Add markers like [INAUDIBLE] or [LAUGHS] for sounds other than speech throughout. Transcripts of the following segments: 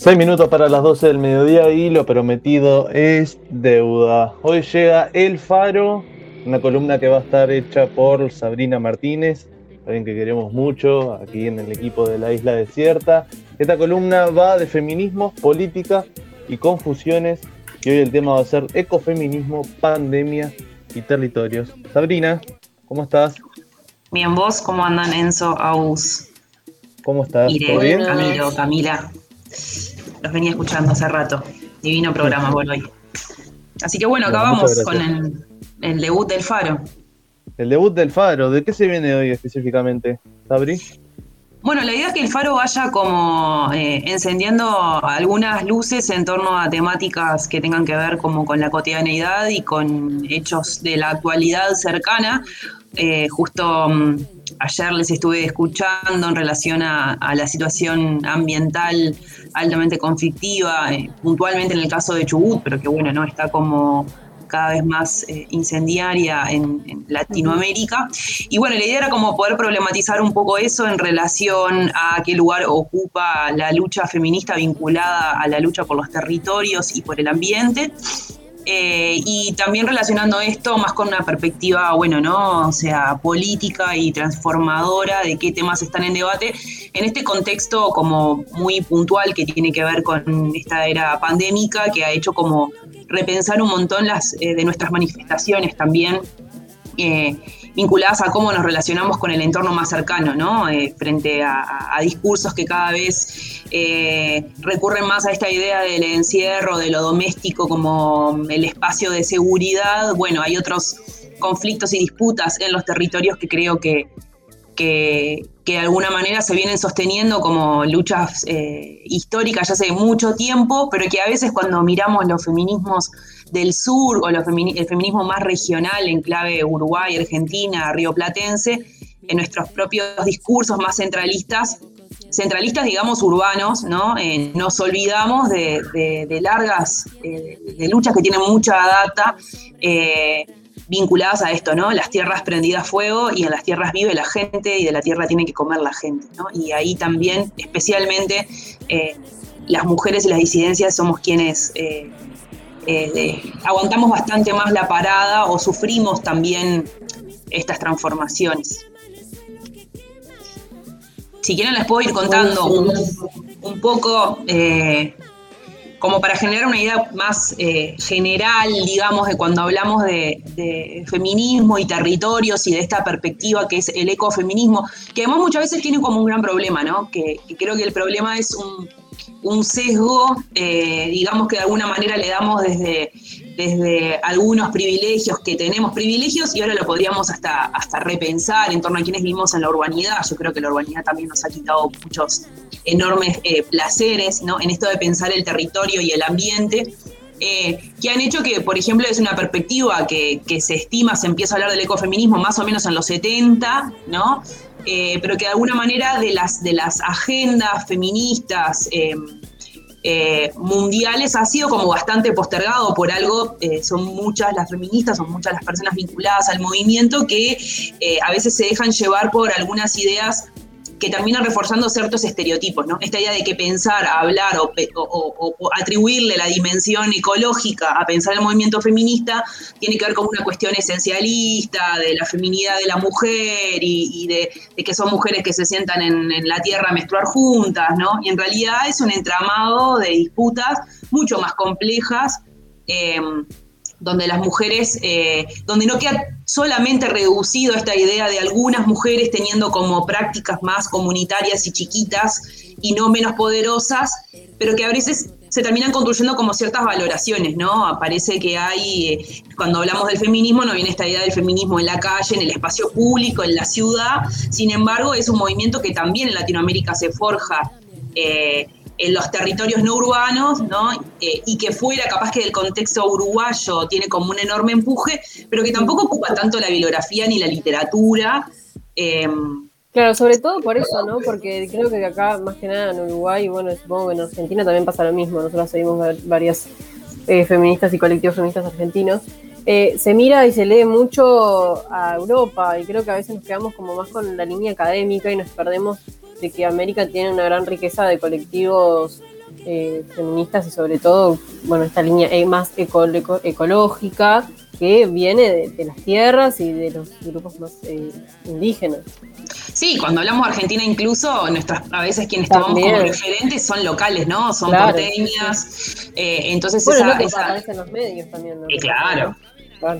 Seis minutos para las 12 del mediodía y lo prometido es deuda. Hoy llega El Faro, una columna que va a estar hecha por Sabrina Martínez, alguien que queremos mucho aquí en el equipo de la Isla Desierta. Esta columna va de feminismo, política y confusiones y hoy el tema va a ser ecofeminismo, pandemia y territorios. Sabrina, ¿cómo estás? Bien, vos, ¿cómo andan Enzo, Aus? ¿Cómo estás? ¿Todo bien? Camilo, Camila. Los venía escuchando hace rato. Divino programa por hoy. Así que bueno, acabamos con el, debut del Faro. El debut del Faro, ¿de qué se viene hoy específicamente, Sabri? Bueno, la idea es que el Faro vaya como eh, encendiendo algunas luces en torno a temáticas que tengan que ver como con la cotidianeidad y con hechos de la actualidad cercana. Eh, justo mm, ayer les estuve escuchando en relación a, la situación ambiental altamente conflictiva, eh, puntualmente en el caso de Chubut, pero que bueno, no está como cada vez más eh, incendiaria en, Latinoamérica. Y bueno, la idea era como poder problematizar un poco eso en relación a qué lugar ocupa la lucha feminista vinculada a la lucha por los territorios y por el ambiente. Eh, y también relacionando esto más con una perspectiva, bueno, ¿no? O sea, política y transformadora de qué temas están en debate, en este contexto como muy puntual que tiene que ver con esta era pandémica, que ha hecho como repensar un montón las, eh, de nuestras manifestaciones también. Eh, vinculadas a cómo nos relacionamos con el entorno más cercano, ¿no? Eh, frente a, discursos que cada vez eh, recurren más a esta idea del encierro, de lo doméstico como el espacio de seguridad. Bueno, hay otros conflictos y disputas en los territorios que creo que, que, de alguna manera se vienen sosteniendo como luchas eh, históricas ya hace mucho tiempo, pero que a veces cuando miramos los feminismos del sur o el feminismo más regional en clave Uruguay, Argentina, Río Platense, en nuestros propios discursos más centralistas, centralistas digamos urbanos, ¿no? Eh, nos olvidamos de, largas, eh, de luchas que tienen mucha data vinculadas a esto, ¿no? Las tierras prendidas a fuego y en las tierras vive la gente y de la tierra tiene que comer la gente, ¿no? Y ahí también, especialmente, eh, las mujeres y las disidencias somos quienes eh, eh, aguantamos bastante más la parada o sufrimos también estas transformaciones. Si quieren les puedo ir contando un, poco como para generar una idea más eh, general, digamos, de cuando hablamos de, feminismo y territorios y de esta perspectiva que es el ecofeminismo, que además muchas veces tiene como un gran problema, ¿no? Que, creo que el problema es un, sesgo, eh, digamos que de alguna manera le damos desde, desde algunos privilegios que tenemos privilegios y ahora lo podríamos hasta, hasta repensar en torno a quienes vivimos en la urbanidad. Yo creo que la urbanidad también nos ha quitado muchos enormes eh, placeres ¿no? en esto de pensar el territorio y el ambiente. Eh, que han hecho que, por ejemplo, es una perspectiva que, se estima, se empieza a hablar del ecofeminismo más o menos en los 70, ¿no? Eh, pero que de alguna manera de las, de las agendas feministas eh, mundiales ha sido como bastante postergado por algo, son muchas las feministas, son muchas las personas vinculadas al movimiento que a veces se dejan llevar por algunas ideas que terminan reforzando ciertos estereotipos, ¿no? Esta idea de que pensar, hablar o, atribuirle la dimensión ecológica a pensar el movimiento feminista tiene que ver con una cuestión esencialista de la feminidad de la mujer y, de, que son mujeres que se sientan en, la tierra a menstruar juntas, ¿no? Y en realidad es un entramado de disputas mucho más complejas. Eh, donde las mujeres, eh, donde no queda solamente reducido esta idea de algunas mujeres teniendo como prácticas más comunitarias y chiquitas y no menos poderosas, pero que a veces se terminan construyendo como ciertas valoraciones, ¿no? Parece que hay, eh, cuando hablamos del feminismo, no viene esta idea del feminismo en la calle, en el espacio público, en la ciudad, sin embargo, es un movimiento que también en Latinoamérica se forja. Eh, en los territorios no urbanos, ¿no? Eh, y que fuera capaz que del contexto uruguayo tiene como un enorme empuje, pero que tampoco ocupa tanto la bibliografía ni la literatura. Em, claro, sobre todo por eso, ¿no? Porque creo que acá, más que nada en Uruguay, bueno, supongo que en Argentina también pasa lo mismo, nosotros seguimos varias eh, feministas y colectivos feministas argentinos, eh, se mira y se lee mucho a Europa y creo que a veces nos quedamos como más con la línea académica y nos perdemos de que América tiene una gran riqueza de colectivos eh, feministas y sobre todo, bueno, esta línea eh, más ecológica que viene de, las tierras y de los grupos más eh, indígenas. Sí, cuando hablamos de Argentina incluso, nuestras, a veces quienes tomamos como referentes son locales, ¿no? Son porteñas. entonces bueno, esa, en los medios también. claro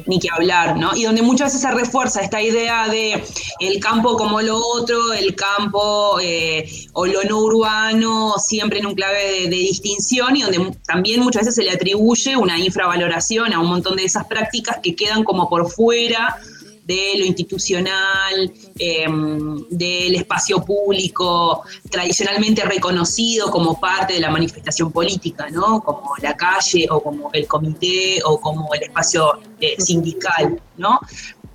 ni que hablar, ¿no? Y donde muchas veces se refuerza esta idea de el campo como lo otro, el campo eh, o lo no urbano, siempre en un clave de, distinción y donde también muchas veces se le atribuye una infravaloración a un montón de esas prácticas que quedan como por fuera de lo institucional, em, del espacio público tradicionalmente reconocido como parte de la manifestación política, ¿no? Como la calle o como el comité o como el espacio eh, sindical, ¿no?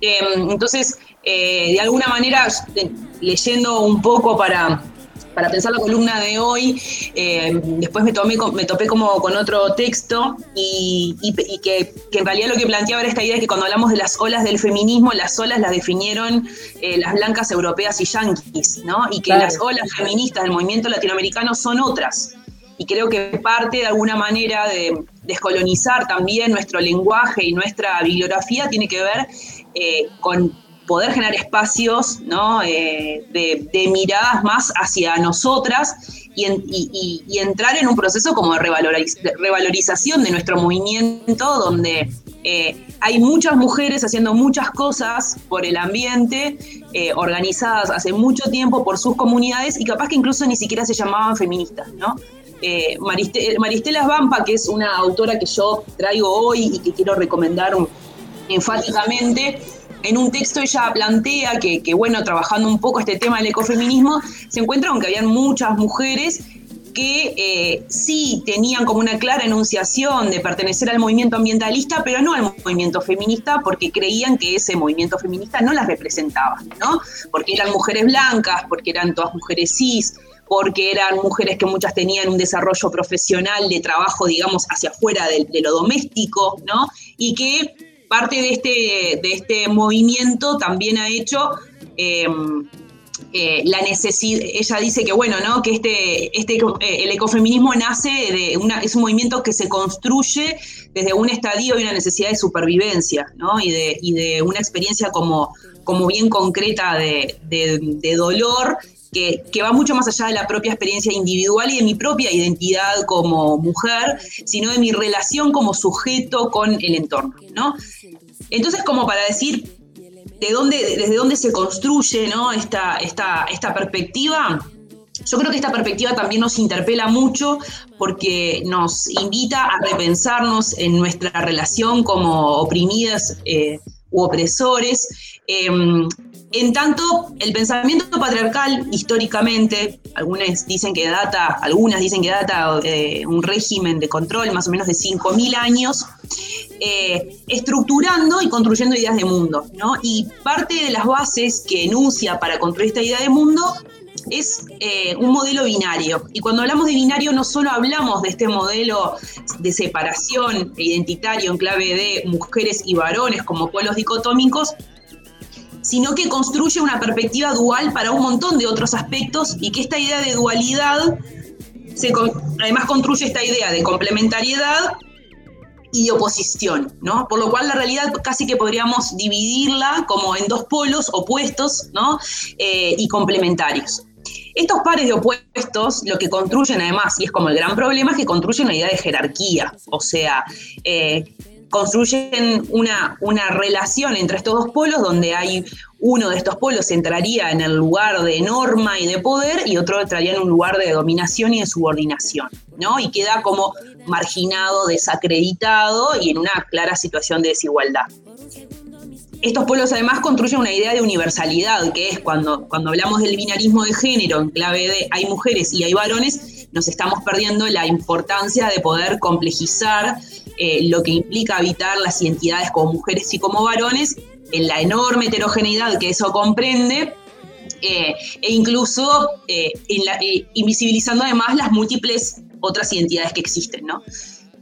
Em, entonces, eh, de alguna manera, leyendo un poco para para pensar la columna de hoy, eh, después me, tomé, me topé como con otro texto y, que, en realidad lo que planteaba era esta idea de que cuando hablamos de las olas del feminismo, las olas las definieron eh, las blancas europeas y yanquis, ¿no? Y que las olas feministas del movimiento latinoamericano son otras. Y creo que parte de alguna manera de descolonizar también nuestro lenguaje y nuestra bibliografía tiene que ver eh, con poder generar espacios ¿no? Eh, de, miradas más hacia nosotras y, entrar en un proceso como de, revalorización de nuestro movimiento, donde eh, hay muchas mujeres haciendo muchas cosas por el ambiente, eh, organizadas hace mucho tiempo por sus comunidades y capaz que incluso ni siquiera se llamaban feministas, ¿no? Maristela Vampa, que es una autora que yo traigo hoy y que quiero recomendar enfáticamente, en un texto ella plantea que, bueno, trabajando un poco este tema del ecofeminismo, se encuentra con que habían muchas mujeres que eh, sí tenían como una clara enunciación de pertenecer al movimiento ambientalista, pero no al movimiento feminista, porque creían que ese movimiento feminista no las representaba, ¿no? Porque eran mujeres blancas, porque eran todas mujeres cis, porque eran mujeres que muchas tenían un desarrollo profesional de trabajo, digamos, hacia afuera de, de lo doméstico, ¿no? Y que parte de este, de este movimiento también ha hecho eh, eh, la necesidad, ella dice que bueno, ¿no? Que este, este eh, el ecofeminismo nace de es un movimiento que se construye desde un estadio y una necesidad de supervivencia, ¿no? Y de, y de una experiencia como, como bien concreta de, de dolor que, va mucho más allá de la propia experiencia individual y de mi propia identidad como mujer, sino de mi relación como sujeto con el entorno, ¿no? Entonces, como para decir de dónde, desde dónde se construye ¿no? esta, esta, esta perspectiva, yo creo que esta perspectiva también nos interpela mucho porque nos invita a repensarnos en nuestra relación como oprimidas eh, u opresores. Em, en tanto, el pensamiento patriarcal históricamente, algunas dicen que data, algunas dicen que data eh, un régimen de control más o menos de 5.000 años, eh, estructurando y construyendo ideas de mundo. ¿no? Y parte de las bases que enuncia para construir esta idea de mundo es eh, un modelo binario. Y cuando hablamos de binario no solo hablamos de este modelo de separación identitario en clave de mujeres y varones como polos dicotómicos, sino que construye una perspectiva dual para un montón de otros aspectos y que esta idea de dualidad se, además construye esta idea de complementariedad y oposición, ¿no? Por lo cual la realidad casi que podríamos dividirla como en dos polos opuestos, ¿no? Eh, y complementarios. Estos pares de opuestos lo que construyen además, y es como el gran problema, es que construyen una idea de jerarquía, o sea, eh, construyen una, una relación entre estos dos polos donde hay uno de estos polos entraría en el lugar de norma y de poder y otro entraría en un lugar de dominación y de subordinación, ¿no? Y queda como marginado, desacreditado y en una clara situación de desigualdad. Estos polos además construyen una idea de universalidad, que es cuando, cuando hablamos del binarismo de género en clave de hay mujeres y hay varones, nos estamos perdiendo la importancia de poder complejizar eh, lo que implica habitar las identidades como mujeres y como varones, en la enorme heterogeneidad que eso comprende, eh, e incluso eh, invisibilizando además las múltiples otras identidades que existen. ¿no?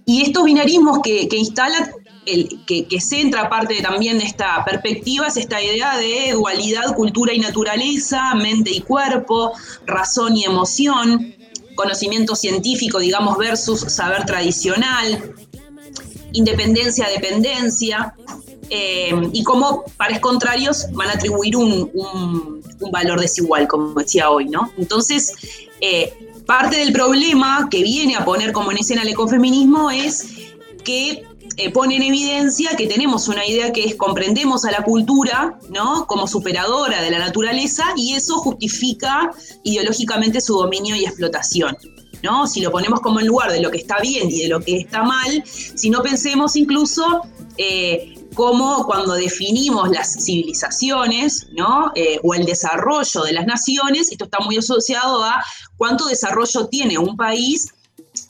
Y estos binarismos que, que instalan, el, que, que, centra parte también de esta perspectiva, es esta idea de dualidad, cultura y naturaleza, mente y cuerpo, razón y emoción, conocimiento científico, digamos, versus saber tradicional, independencia, dependencia, eh, y cómo pares contrarios van a atribuir un, valor desigual, como decía hoy, ¿no? Entonces, eh, parte del problema que viene a poner como en escena el ecofeminismo es que eh, pone en evidencia que tenemos una idea que es comprendemos a la cultura, ¿no? Como superadora de la naturaleza y eso justifica ideológicamente su dominio y explotación. ¿No? Si lo ponemos como en lugar de lo que está bien y de lo que está mal, si no pensemos incluso eh, como cuando definimos las civilizaciones, ¿no? Eh, o el desarrollo de las naciones, esto está muy asociado a cuánto desarrollo tiene un país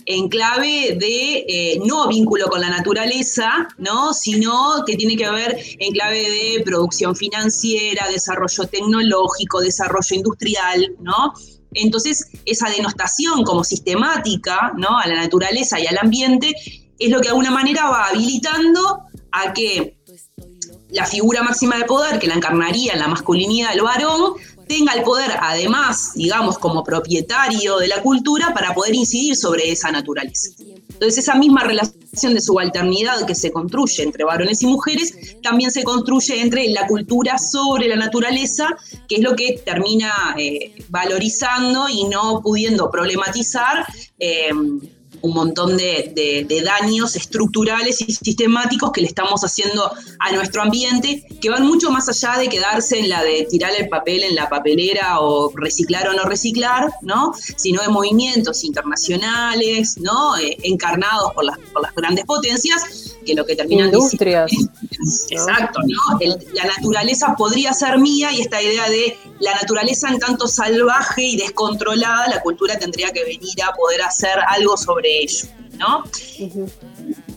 en clave de eh, no vínculo con la naturaleza, ¿no? sino que tiene que ver en clave de producción financiera, desarrollo tecnológico, desarrollo industrial, ¿no? Entonces, esa denostación como sistemática ¿no? a la naturaleza y al ambiente es lo que de alguna manera va habilitando a que la figura máxima de poder, que la encarnaría en la masculinidad del varón, tenga el poder, además, digamos, como propietario de la cultura para poder incidir sobre esa naturaleza. Entonces, esa misma relación de subalternidad que se construye entre varones y mujeres, también se construye entre la cultura sobre la naturaleza, que es lo que termina eh, valorizando y no pudiendo problematizar. Eh, un montón de, daños estructurales y sistemáticos que le estamos haciendo a nuestro ambiente, que van mucho más allá de quedarse en la de tirar el papel en la papelera o reciclar o no reciclar, ¿no? sino de movimientos internacionales, ¿no? Eh, encarnados por las, por las grandes potencias, que lo que terminan Industrias. exacto, ¿no? la naturaleza podría ser mía y esta idea de la naturaleza en tanto salvaje y descontrolada, la cultura tendría que venir a poder hacer algo sobre ello, ¿no?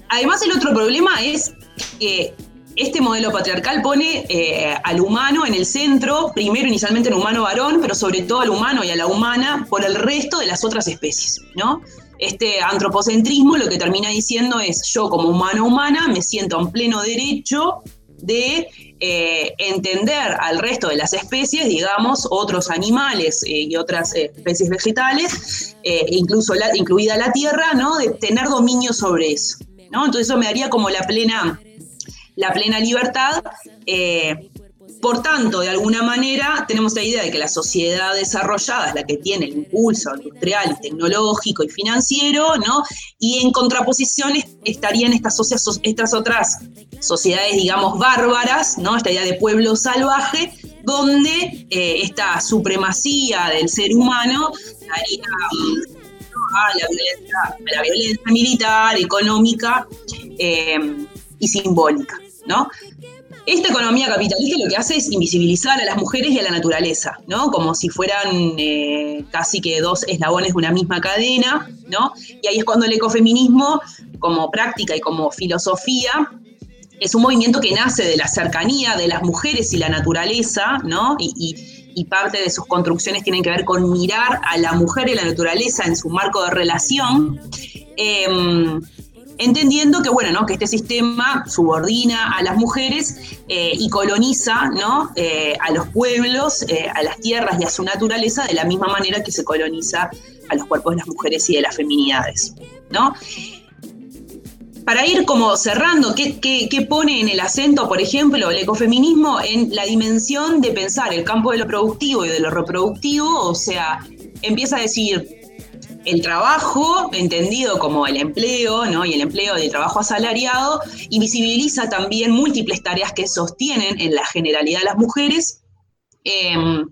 Además, el otro problema es que este modelo patriarcal pone eh, al humano en el centro, primero inicialmente el humano varón, pero sobre todo al humano y a la humana por el resto de las otras especies, ¿no? Este antropocentrismo lo que termina diciendo es yo como humano humana me siento en pleno derecho de eh, entender al resto de las especies, digamos, otros animales eh, y otras eh, especies vegetales, incluso la, incluida la tierra, ¿no? De tener dominio sobre eso, ¿no? Entonces eso me daría como la plena, la plena libertad por tanto, de alguna manera, tenemos la idea de que la sociedad desarrollada es la que tiene el impulso industrial tecnológico y financiero, ¿no? Y en contraposición estarían estas, estas otras sociedades, digamos, bárbaras, ¿no? Esta idea de pueblo salvaje, donde eh, esta supremacía del ser humano daría a la violencia, militar, económica eh, y simbólica, ¿no? Esta economía capitalista lo que hace es invisibilizar a las mujeres y a la naturaleza, ¿no? Como si fueran eh, casi que dos eslabones de una misma cadena, ¿no? Y ahí es cuando el ecofeminismo, como práctica y como filosofía, es un movimiento que nace de la cercanía de las mujeres y la naturaleza, ¿no? Y, parte de sus construcciones tienen que ver con mirar a la mujer y la naturaleza en su marco de relación. Em, entendiendo que, bueno, ¿no? que este sistema subordina a las mujeres eh, y coloniza ¿no? Eh, a los pueblos, eh, a las tierras y a su naturaleza de la misma manera que se coloniza a los cuerpos de las mujeres y de las feminidades. ¿no? Para ir como cerrando, ¿qué, qué pone en el acento, por ejemplo, el ecofeminismo en la dimensión de pensar el campo de lo productivo y de lo reproductivo? O sea, empieza a decir, el trabajo, entendido como el empleo, ¿no? y el empleo del trabajo asalariado, invisibiliza también múltiples tareas que sostienen en la generalidad las mujeres em,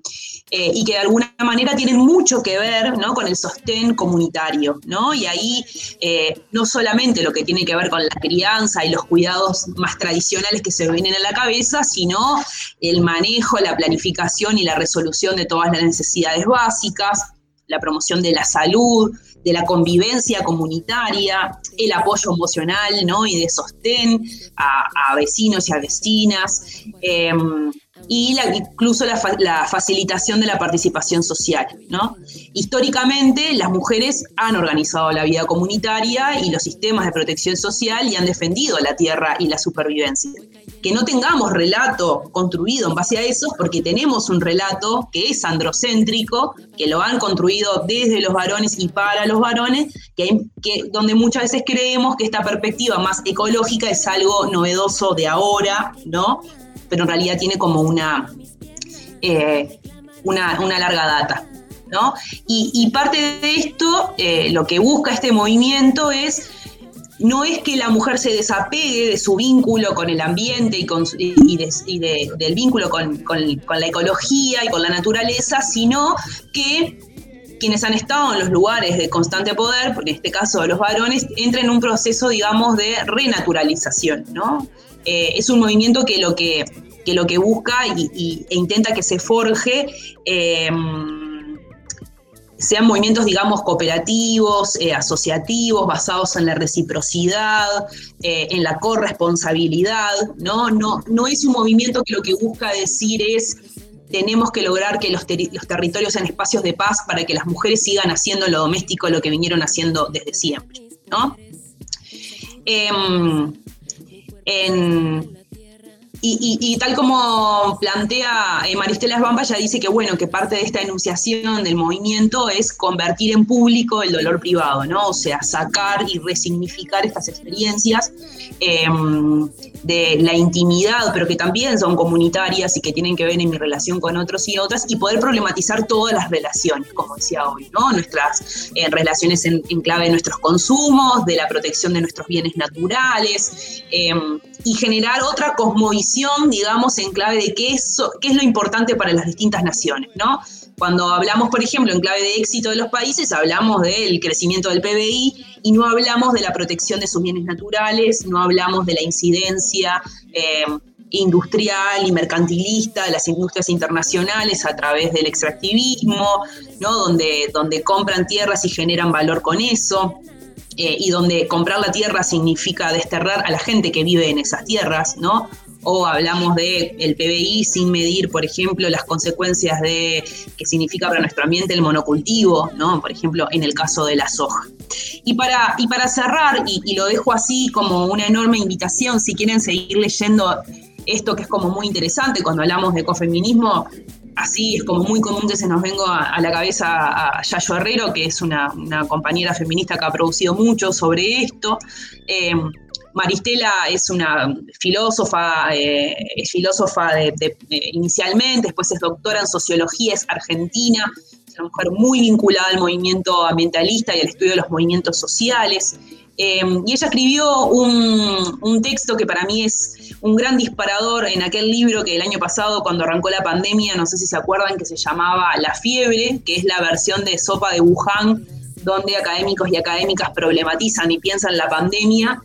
eh, y que de alguna manera tienen mucho que ver ¿no? con el sostén comunitario. ¿no? Y ahí eh, no solamente lo que tiene que ver con la crianza y los cuidados más tradicionales que se vienen a la cabeza, sino el manejo, la planificación y la resolución de todas las necesidades básicas, la promoción de la salud, de la convivencia comunitaria, el apoyo emocional ¿no? y de sostén a, vecinos y a vecinas, em, y incluso la, la, facilitación de la participación social. ¿no? Históricamente, las mujeres han organizado la vida comunitaria y los sistemas de protección social y han defendido la tierra y la supervivencia. Que no tengamos relato construido en base a eso, porque tenemos un relato que es androcéntrico, que lo han construido desde los varones y para los varones, que, donde muchas veces creemos que esta perspectiva más ecológica es algo novedoso de ahora, ¿no? Pero en realidad tiene como una, eh, una, larga data. ¿no? Y, parte de esto, eh, lo que busca este movimiento es no es que la mujer se desapegue de su vínculo con el ambiente y, con, del vínculo con, la ecología y con la naturaleza, sino que quienes han estado en los lugares de constante poder, en este caso los varones, entren en un proceso, digamos, de renaturalización, ¿no? Eh, es un movimiento que lo que, lo que busca y, e intenta que se forje eh, sean movimientos, digamos, cooperativos, eh, asociativos, basados en la reciprocidad, eh, en la corresponsabilidad, ¿no? ¿no? No es un movimiento que lo que busca decir es tenemos que lograr que los, territorios sean espacios de paz para que las mujeres sigan haciendo lo doméstico, lo que vinieron haciendo desde siempre, ¿no? Em, en, y, tal como plantea eh, Maristela Esbamba, ya dice que bueno, que parte de esta enunciación del movimiento es convertir en público el dolor privado, ¿no? O sea, sacar y resignificar estas experiencias em, de la intimidad, pero que también son comunitarias y que tienen que ver en mi relación con otros y otras, y poder problematizar todas las relaciones, como decía hoy, ¿no? Nuestras eh, relaciones en, clave de nuestros consumos, de la protección de nuestros bienes naturales, em, y generar otra cosmovisión, digamos, en clave de qué es, qué es lo importante para las distintas naciones, ¿no? Cuando hablamos, por ejemplo, en clave de éxito de los países, hablamos del crecimiento del PBI y no hablamos de la protección de sus bienes naturales, no hablamos de la incidencia eh, industrial y mercantilista de las industrias internacionales a través del extractivismo, ¿no? donde, donde compran tierras y generan valor con eso. Eh, y donde comprar la tierra significa desterrar a la gente que vive en esas tierras, ¿no? O hablamos de el PBI sin medir, por ejemplo, las consecuencias de que significa para nuestro ambiente el monocultivo, ¿no? Por ejemplo, en el caso de la soja. Y para, y para cerrar, y, lo dejo así como una enorme invitación, si quieren seguir leyendo esto que es como muy interesante cuando hablamos de ecofeminismo, así es como muy común que se nos venga a, la cabeza a Yayo Herrero, que es una, compañera feminista que ha producido mucho sobre esto. Eh, Maristela es una filósofa, eh, es filósofa de, inicialmente, después es doctora en sociología, es argentina, es una mujer muy vinculada al movimiento ambientalista y al estudio de los movimientos sociales. Em, y ella escribió un, texto que para mí es un gran disparador en aquel libro que el año pasado, cuando arrancó la pandemia, no sé si se acuerdan, que se llamaba La fiebre, que es la versión de Sopa de Wuhan, donde académicos y académicas problematizan y piensan la pandemia.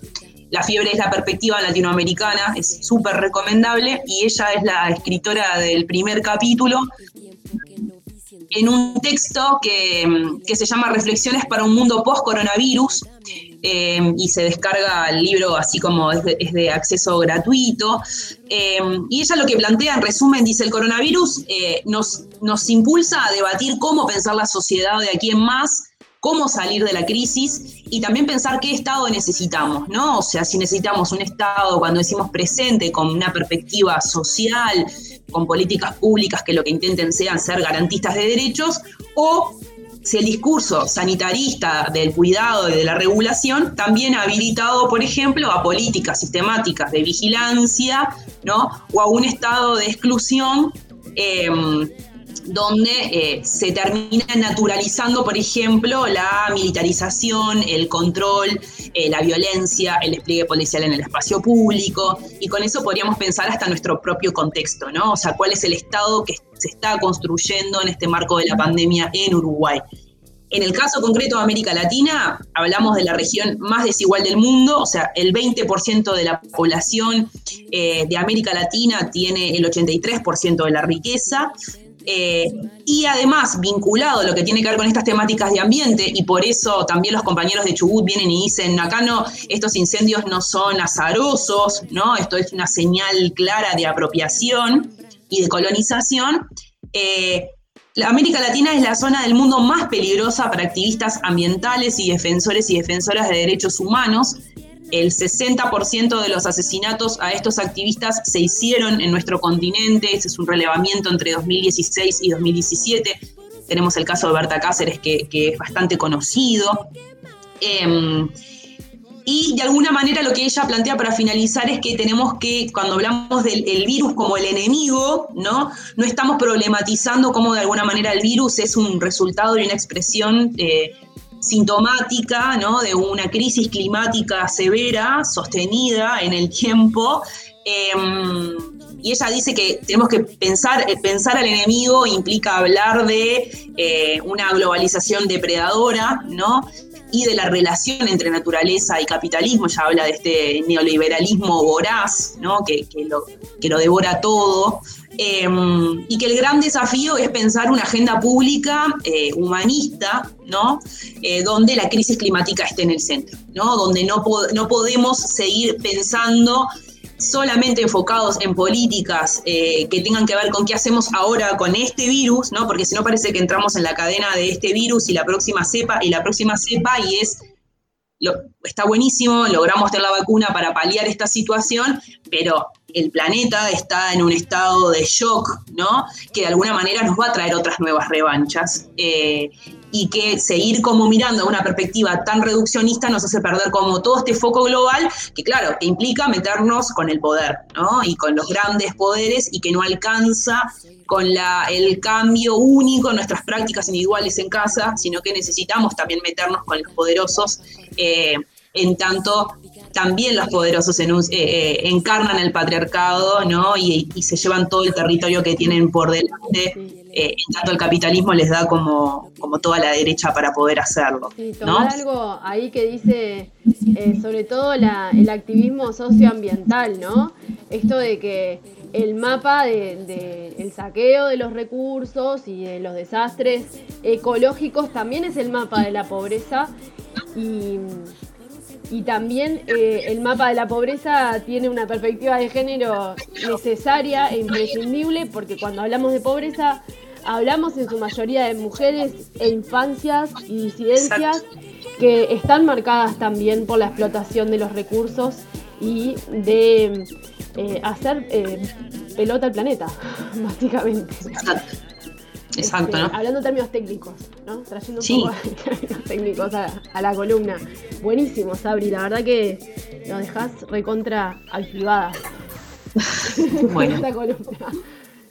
La fiebre es la perspectiva latinoamericana, es súper recomendable, y ella es la escritora del primer capítulo, en un texto que, se llama Reflexiones para un mundo post-coronavirus eh, y se descarga el libro así como es de, acceso gratuito. Eh, y ella lo que plantea en resumen dice, el coronavirus eh, nos, nos impulsa a debatir cómo pensar la sociedad de aquí en más cómo salir de la crisis y también pensar qué Estado necesitamos, ¿no? O sea, si necesitamos un Estado, cuando decimos presente, con una perspectiva social, con políticas públicas que lo que intenten sean ser garantistas de derechos, o si el discurso sanitarista del cuidado y de la regulación también ha habilitado, por ejemplo, a políticas sistemáticas de vigilancia, ¿no? O a un estado de exclusión. Eh, donde eh, se termina naturalizando, por ejemplo, la militarización, el control, eh, la violencia, el despliegue policial en el espacio público, y con eso podríamos pensar hasta nuestro propio contexto, ¿no? O sea, cuál es el Estado que se está construyendo en este marco de la pandemia en Uruguay. En el caso concreto de América Latina, hablamos de la región más desigual del mundo, o sea, el 20% de la población eh, de América Latina tiene el 83% de la riqueza, eh, y además, vinculado a lo que tiene que ver con estas temáticas de ambiente, y por eso también los compañeros de Chubut vienen y dicen, acá no, estos incendios no son azarosos, ¿no? Esto es una señal clara de apropiación y de colonización. Eh, América Latina es la zona del mundo más peligrosa para activistas ambientales y defensores y defensoras de derechos humanos, el 60% de los asesinatos a estos activistas se hicieron en nuestro continente, ese es un relevamiento entre 2016 y 2017. Tenemos el caso de Berta Cáceres, que, es bastante conocido. Em, y de alguna manera lo que ella plantea para finalizar es que tenemos que, cuando hablamos del virus como el enemigo, ¿no? No estamos problematizando cómo de alguna manera el virus es un resultado y una expresión eh, sintomática ¿no? de una crisis climática severa, sostenida en el tiempo. Em, y ella dice que tenemos que pensar, eh, pensar al enemigo implica hablar de eh, una globalización depredadora, ¿no? Y de la relación entre naturaleza y capitalismo, ya habla de este neoliberalismo voraz, ¿no? que, lo, que lo devora todo, em, y que el gran desafío es pensar una agenda pública eh, humanista, ¿no? Eh, donde la crisis climática esté en el centro, ¿no? donde no, no podemos seguir pensando solamente enfocados en políticas eh, que tengan que ver con qué hacemos ahora con este virus, ¿no? Porque si no parece que entramos en la cadena de este virus y la próxima cepa y la próxima cepa y es está buenísimo, logramos tener la vacuna para paliar esta situación, pero el planeta está en un estado de shock, ¿no? Que de alguna manera nos va a traer otras nuevas revanchas. Eh, y que seguir como mirando a una perspectiva tan reduccionista nos hace perder como todo este foco global, que claro, que implica meternos con el poder, ¿no? Y con los grandes poderes y que no alcanza con la, el cambio único en nuestras prácticas individuales en casa, sino que necesitamos también meternos con los poderosos, eh, en tanto también los poderosos eh, eh, encarnan el patriarcado, ¿no? Y, y, se llevan todo el territorio que tienen por delante eh, tanto el capitalismo les da como, como toda la derecha para poder hacerlo. Sí, tomar algo ahí que dice eh, sobre todo el activismo socioambiental, ¿no? Esto de que el mapa del de, el saqueo de los recursos y de los desastres ecológicos también es el mapa de la pobreza y y también eh, el mapa de la pobreza tiene una perspectiva de género necesaria e imprescindible porque cuando hablamos de pobreza hablamos en su mayoría de mujeres e infancias y disidencias que están marcadas también por la explotación de los recursos y de eh, hacer eh, pelota al planeta, [LAUGHS] básicamente. Exacto, este, Hablando en términos técnicos, ¿no? Trayendo un poco [LAUGHS] de términos técnicos a, la columna. Buenísimo, Sabri, la verdad que nos dejas recontra activadas. [LAUGHS] Bueno. Esta columna.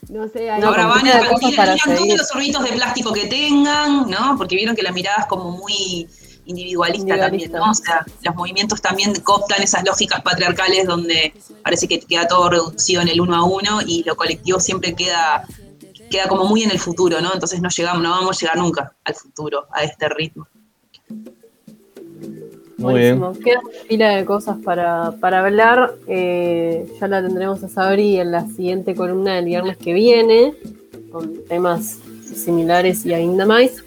No sé, hay Ahora van a todos los sorbitos de plástico que tengan, ¿no? Porque vieron que la mirada es como muy individualista, también, ¿no? O sea, los movimientos también cooptan esas lógicas patriarcales donde parece que queda todo reducido en el uno a uno y lo colectivo siempre queda queda como muy en el futuro, ¿no? Entonces no llegamos, no vamos a llegar nunca al futuro, a este ritmo. Muy bien. Queda pila de cosas para, hablar. Eh, ya la tendremos a Sabri en la siguiente columna del viernes que viene, con temas similares y ainda más.